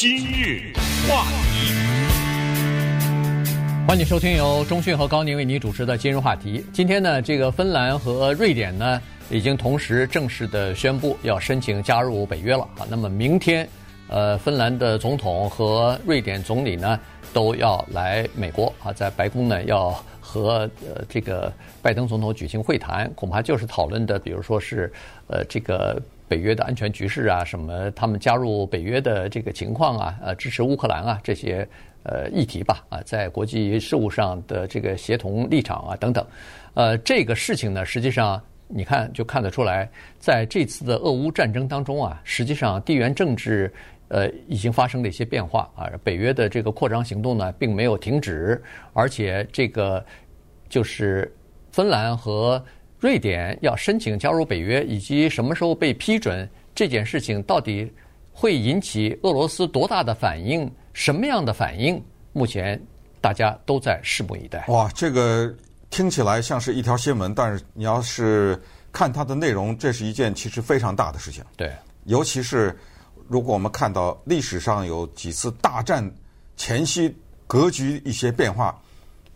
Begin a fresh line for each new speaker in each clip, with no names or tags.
今日话题，
欢迎收听由中讯和高宁为您主持的《今日话题》。今天呢，这个芬兰和瑞典呢，已经同时正式的宣布要申请加入北约了啊。那么明天，呃，芬兰的总统和瑞典总理呢，都要来美国啊，在白宫呢要和呃这个拜登总统举行会谈，恐怕就是讨论的，比如说是呃这个。北约的安全局势啊，什么他们加入北约的这个情况啊，呃，支持乌克兰啊这些呃议题吧，啊，在国际事务上的这个协同立场啊等等，呃，这个事情呢，实际上你看就看得出来，在这次的俄乌战争当中啊，实际上地缘政治呃已经发生了一些变化啊，北约的这个扩张行动呢并没有停止，而且这个就是芬兰和。瑞典要申请加入北约，以及什么时候被批准这件事情，到底会引起俄罗斯多大的反应？什么样的反应？目前大家都在拭目以待。
哇，这个听起来像是一条新闻，但是你要是看它的内容，这是一件其实非常大的事情。
对，
尤其是如果我们看到历史上有几次大战前夕格局一些变化。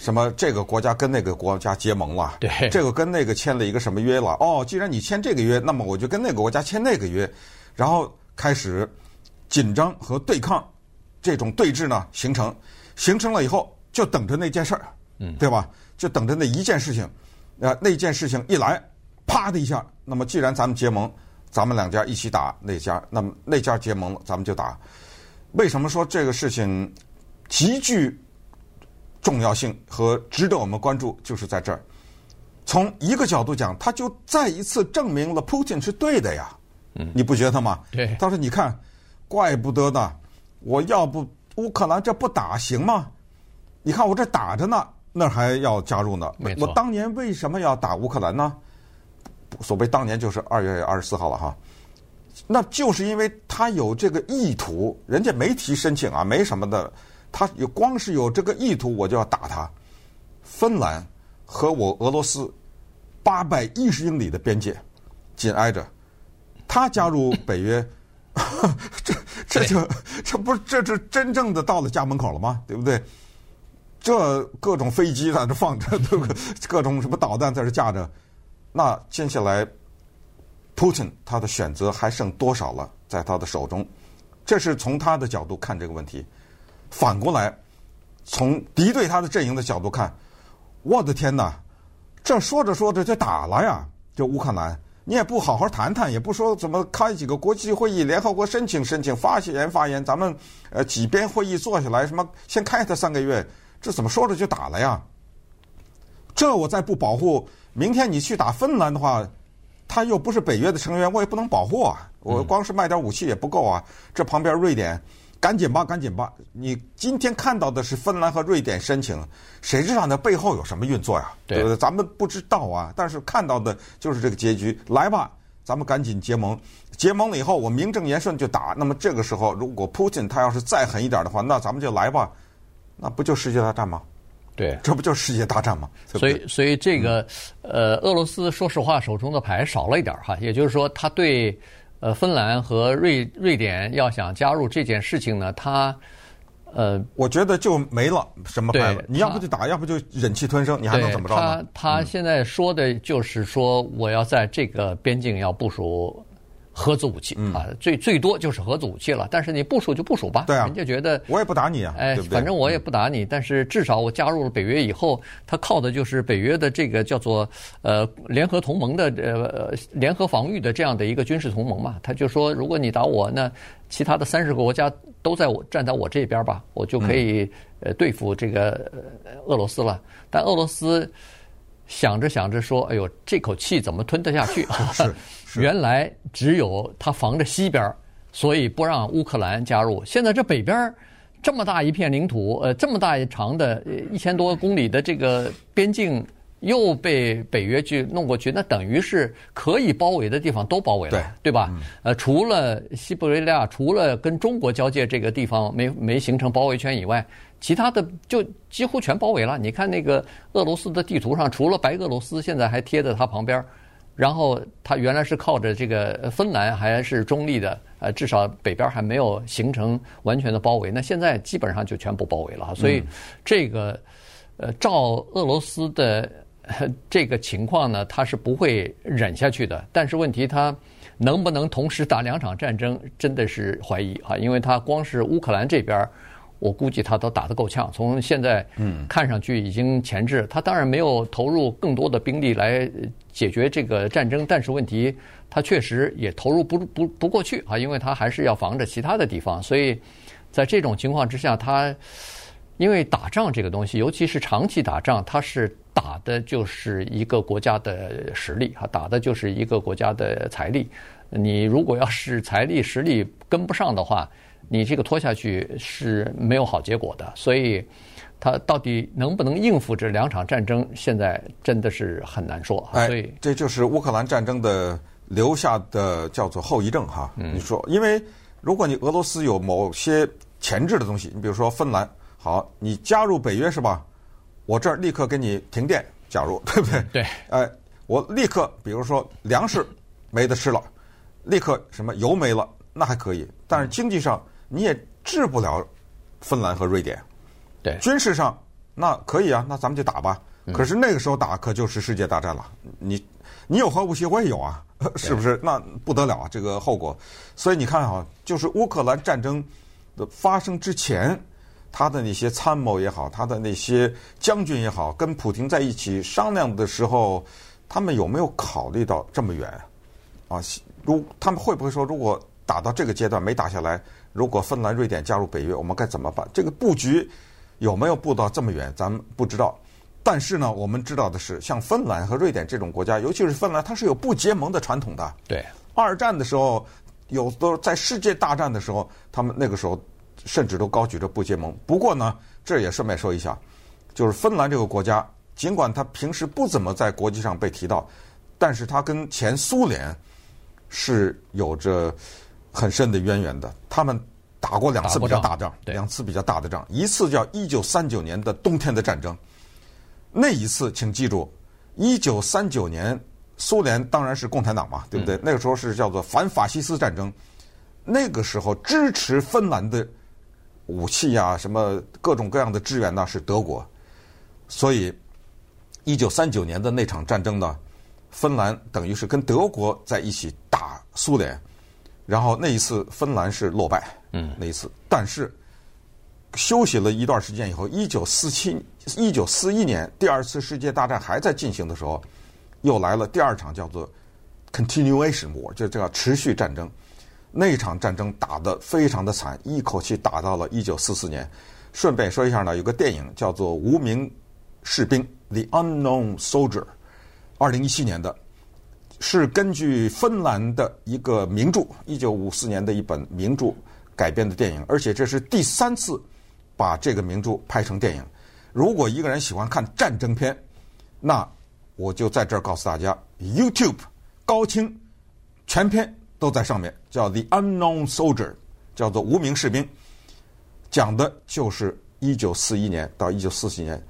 什么？这个国家跟那个国家结盟了？
对，
这个跟那个签了一个什么约了？哦，既然你签这个约，那么我就跟那个国家签那个约，然后开始紧张和对抗，这种对峙呢形成，形成了以后就等着那件事儿，嗯，对吧？就等着那一件事情，呃，那件事情一来，啪的一下，那么既然咱们结盟，咱们两家一起打那家，那么那家结盟了，咱们就打。为什么说这个事情极具？重要性和值得我们关注就是在这儿。从一个角度讲，他就再一次证明了普京是对的呀。嗯，你不觉得吗？
对。
他说：“你看，怪不得呢，我要不乌克兰这不打行吗？你看我这打着呢，那还要加入呢。我当年为什么要打乌克兰呢？所谓当年就是二月二十四号了哈。那就是因为他有这个意图，人家没提申请啊，没什么的。”他有光是有这个意图，我就要打他。芬兰和我俄罗斯八百一十英里的边界紧挨着，他加入北约，这这就这不是这是真正的到了家门口了吗？对不对？这各种飞机在这放着？各种什么导弹在这架着，那接下来，，Putin 他的选择还剩多少了？在他的手中，这是从他的角度看这个问题。反过来，从敌对他的阵营的角度看，我的天哪，这说着说着就打了呀！就乌克兰，你也不好好谈谈，也不说怎么开几个国际会议，联合国申请申请，发言发言，咱们呃几边会议坐下来，什么先开他三个月，这怎么说着就打了呀？这我再不保护，明天你去打芬兰的话，他又不是北约的成员，我也不能保护啊！我光是卖点武器也不够啊！这旁边瑞典。赶紧吧，赶紧吧！你今天看到的是芬兰和瑞典申请，谁知道那背后有什么运作呀？对不对？咱们不知道啊。但是看到的就是这个结局。来吧，咱们赶紧结盟。结盟了以后，我名正言顺就打。那么这个时候，如果普京他要是再狠一点的话，那咱们就来吧。那不就世界大战吗？
对，
这不就是世界大战吗？
所以，所以这个呃，俄罗斯说实话手中的牌少了一点哈。也就是说，他对。呃，芬兰和瑞瑞典要想加入这件事情呢，他，呃，
我觉得就没了什么牌了。你要不就打，要不就忍气吞声，你还能怎么着呢？
他他现在说的就是说，我要在这个边境要部署。核子武器啊，最最多就是核子武器了。但是你部署就部署吧，
对啊，
人家觉得
我也不打你啊，
哎，反正我也不打你。但是至少我加入了北约以后，他靠的就是北约的这个叫做呃联合同盟的呃联合防御的这样的一个军事同盟嘛。他就说，如果你打我，那其他的三十个国家都在我站在我这边吧，我就可以呃对付这个俄罗斯了。但俄罗斯。想着想着说：“哎呦，这口气怎么吞得下去？原来只有它防着西边，所以不让乌克兰加入。现在这北边这么大一片领土，呃，这么大一长的一千多公里的这个边境又被北约去弄过去，那等于是可以包围的地方都包围了，对，对吧？呃，除了西伯利亚，除了跟中国交界这个地方没没形成包围圈以外。”其他的就几乎全包围了。你看那个俄罗斯的地图上，除了白俄罗斯现在还贴在它旁边，然后他原来是靠着这个芬兰还是中立的，呃，至少北边还没有形成完全的包围。那现在基本上就全部包围了，所以这个呃，照俄罗斯的 这个情况呢，他是不会忍下去的。但是问题他能不能同时打两场战争，真的是怀疑哈，因为他光是乌克兰这边。我估计他都打得够呛，从现在看上去已经前置。他当然没有投入更多的兵力来解决这个战争，但是问题他确实也投入不不不过去啊，因为他还是要防着其他的地方。所以在这种情况之下，他因为打仗这个东西，尤其是长期打仗，他是打的就是一个国家的实力啊，打的就是一个国家的财力。你如果要是财力实力跟不上的话，你这个拖下去是没有好结果的，所以他到底能不能应付这两场战争，现在真的是很难说。所以、
哎、这就是乌克兰战争的留下的叫做后遗症哈。嗯、你说，因为如果你俄罗斯有某些前置的东西，你比如说芬兰，好，你加入北约是吧？我这儿立刻给你停电，假如对不对？
对。
哎，我立刻，比如说粮食没得吃了，立刻什么油没了，那还可以，但是经济上。你也治不了芬兰和瑞典，
对，
军事上那可以啊，那咱们就打吧。可是那个时候打可就是世界大战了。你你有核武器，我也有啊，是不是？那不得了啊，这个后果。所以你看啊，就是乌克兰战争的发生之前，他的那些参谋也好，他的那些将军也好，跟普京在一起商量的时候，他们有没有考虑到这么远啊？如他们会不会说，如果打到这个阶段没打下来？如果芬兰、瑞典加入北约，我们该怎么办？这个布局有没有布到这么远？咱们不知道。但是呢，我们知道的是，像芬兰和瑞典这种国家，尤其是芬兰，它是有不结盟的传统的。
对。
二战的时候，有的在世界大战的时候，他们那个时候甚至都高举着不结盟。不过呢，这也顺便说一下，就是芬兰这个国家，尽管它平时不怎么在国际上被提到，但是它跟前苏联是有着。很深的渊源的，他们打过两次比较大仗，两次比较大的仗，一次叫一九三九年的冬天的战争。那一次，请记住，一九三九年苏联当然是共产党嘛，对不对？嗯、那个时候是叫做反法西斯战争。那个时候支持芬兰的武器呀、啊，什么各种各样的支援呢，是德国。所以，一九三九年的那场战争呢，芬兰等于是跟德国在一起打苏联。然后那一次芬兰是落败，嗯，那一次，但是休息了一段时间以后，一九四七、一九四一年第二次世界大战还在进行的时候，又来了第二场叫做 continuation war，就叫持续战争。那场战争打得非常的惨，一口气打到了一九四四年。顺便说一下呢，有个电影叫做《无名士兵》（The Unknown Soldier），二零一七年的。是根据芬兰的一个名著，一九五四年的一本名著改编的电影，而且这是第三次把这个名著拍成电影。如果一个人喜欢看战争片，那我就在这儿告诉大家，YouTube 高清全片都在上面，叫《The Unknown Soldier》，叫做无名士兵，讲的就是一九四一年到一九四七年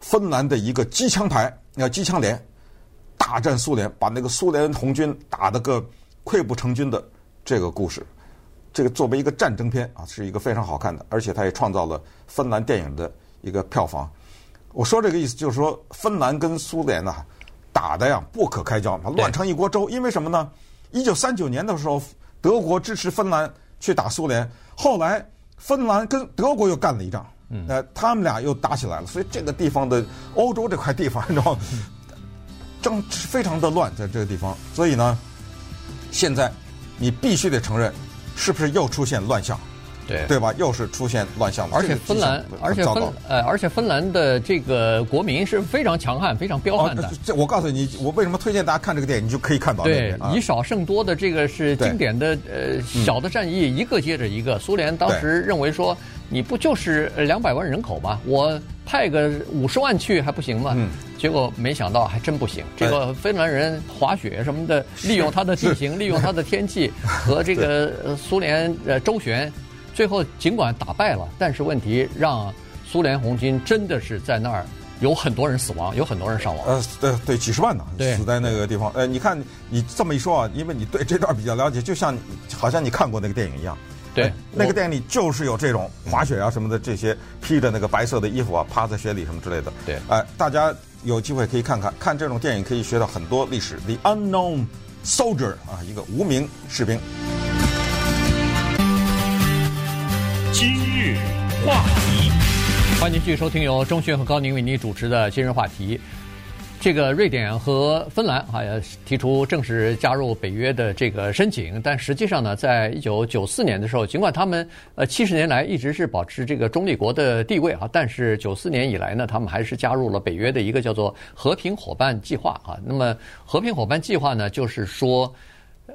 芬兰的一个机枪排，要机枪连。大战苏联，把那个苏联红军打得个溃不成军的这个故事，这个作为一个战争片啊，是一个非常好看的，而且它也创造了芬兰电影的一个票房。我说这个意思就是说，芬兰跟苏联呐打的呀不可开交，乱成一锅粥。因为什么呢？一九三九年的时候，德国支持芬兰去打苏联，后来芬兰跟德国又干了一仗，呃，他们俩又打起来了。所以这个地方的欧洲这块地方，你知道。正非常的乱，在这个地方，所以呢，现在你必须得承认，是不是又出现乱象？
对
对吧？又是出现乱象了。
而且芬兰，而且芬呃，而且芬兰的这个国民是非常强悍、非常彪悍的。
哦、这我告诉你，我为什么推荐大家看这个电影，你就可以看到。
对，
啊、
以少胜多的这个是经典的呃小的战役，一个接着一个。苏联当时认为说，你不就是两百万人口吗？我派个五十万去还不行吗？嗯。结果没想到还真不行。这个芬兰人滑雪什么的，利用它的地形，利用它的天气和这个苏联呃周旋。最后尽管打败了，但是问题让苏联红军真的是在那儿有很多人死亡，有很多人伤亡。
呃，对对，几十万呢，死在那个地方。呃，你看你这么一说啊，因为你对这段比较了解，就像好像你看过那个电影一样。
对
呃那个电影里就是有这种滑雪啊什么的，这些披着那个白色的衣服啊，趴在雪里什么之类的。
对
呃，大家有机会可以看看，看这种电影可以学到很多历史。The Unknown Soldier 啊，一个无名士兵。
今日话题，
欢迎您继续收听由钟迅和高宁为您主持的今日话题。这个瑞典和芬兰啊，提出正式加入北约的这个申请，但实际上呢，在一九九四年的时候，尽管他们呃七十年来一直是保持这个中立国的地位啊，但是九四年以来呢，他们还是加入了北约的一个叫做和平伙伴计划啊。那么和平伙伴计划呢，就是说。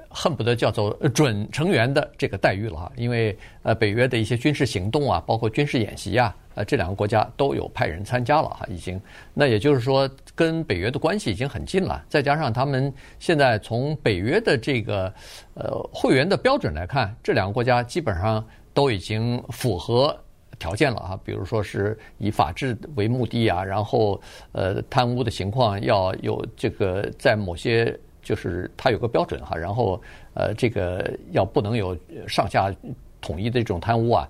恨不得叫做准成员的这个待遇了哈，因为呃北约的一些军事行动啊，包括军事演习啊，呃这两个国家都有派人参加了哈，已经。那也就是说，跟北约的关系已经很近了。再加上他们现在从北约的这个呃会员的标准来看，这两个国家基本上都已经符合条件了哈。比如说是以法治为目的啊，然后呃贪污的情况要有这个在某些。就是它有个标准哈，然后呃，这个要不能有上下统一的这种贪污啊，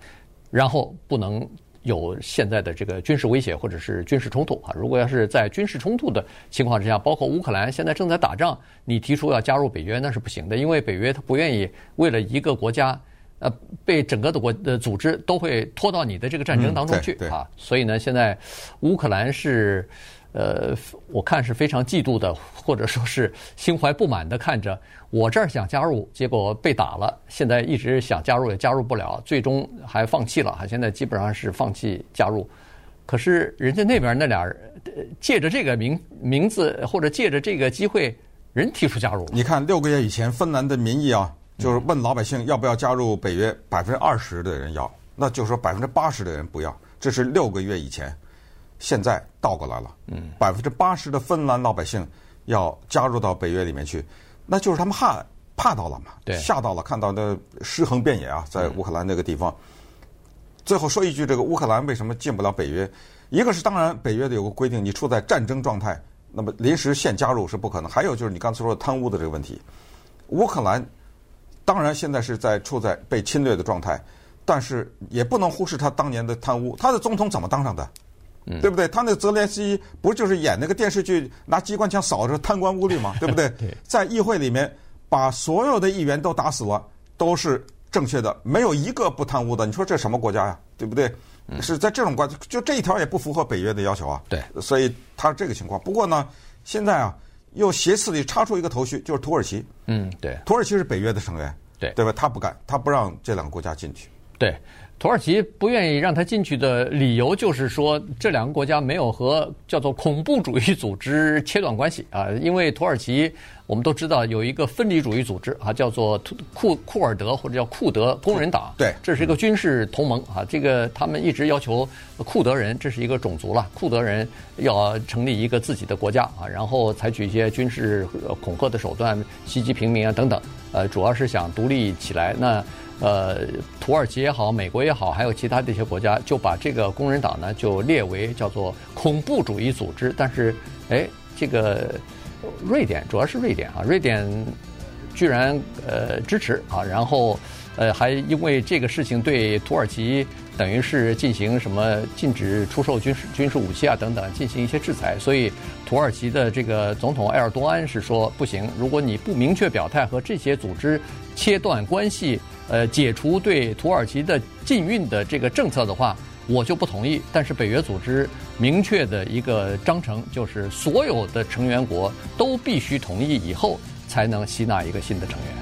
然后不能有现在的这个军事威胁或者是军事冲突啊。如果要是在军事冲突的情况之下，包括乌克兰现在正在打仗，你提出要加入北约那是不行的，因为北约它不愿意为了一个国家呃被整个的国的组织都会拖到你的这个战争当中去啊。所以呢，现在乌克兰是。呃，我看是非常嫉妒的，或者说是心怀不满的看着我这儿想加入，结果被打了。现在一直想加入也加入不了，最终还放弃了哈。现在基本上是放弃加入。可是人家那边那俩人借着这个名名字或者借着这个机会，人提出加入。
你看六个月以前，芬兰的民意啊，就是问老百姓要不要加入北约，百分之二十的人要，那就是说百分之八十的人不要。这是六个月以前。现在倒过来了，嗯，百分之八十的芬兰老百姓要加入到北约里面去，那就是他们怕怕到了嘛，
对，
吓到了，看到那尸横遍野啊，在乌克兰那个地方。最后说一句，这个乌克兰为什么进不了北约？一个是当然北约的有个规定，你处在战争状态，那么临时现加入是不可能。还有就是你刚才说的贪污的这个问题，乌克兰当然现在是在处在被侵略的状态，但是也不能忽视他当年的贪污。他的总统怎么当上的？嗯，对不对？他那个泽连斯基不就是演那个电视剧，拿机关枪扫着贪官污吏嘛，对不对？
对，
在议会里面把所有的议员都打死了，都是正确的，没有一个不贪污的。你说这什么国家呀？对不对？是在这种国家，就这一条也不符合北约的要求啊。
对，
所以他是这个情况。不过呢，现在啊，又斜刺里插出一个头绪，就是土耳其。
嗯，对，
土耳其是北约的成员，
对，
对吧？他不干，他不让这两个国家进去。
对。土耳其不愿意让他进去的理由就是说，这两个国家没有和叫做恐怖主义组织切断关系啊。因为土耳其我们都知道有一个分离主义组织啊，叫做库库尔德或者叫库德工人党。
对，
这是一个军事同盟啊。这个他们一直要求库德人，这是一个种族了，库德人要成立一个自己的国家啊，然后采取一些军事恐吓的手段袭击平民啊等等。呃，主要是想独立起来。那。呃，土耳其也好，美国也好，还有其他的一些国家，就把这个工人党呢，就列为叫做恐怖主义组织。但是，哎，这个瑞典主要是瑞典啊，瑞典居然呃支持啊，然后呃还因为这个事情对土耳其等于是进行什么禁止出售军事军事武器啊等等，进行一些制裁。所以土耳其的这个总统埃尔多安是说不行，如果你不明确表态和这些组织切断关系。呃，解除对土耳其的禁运的这个政策的话，我就不同意。但是北约组织明确的一个章程就是，所有的成员国都必须同意以后，才能吸纳一个新的成员。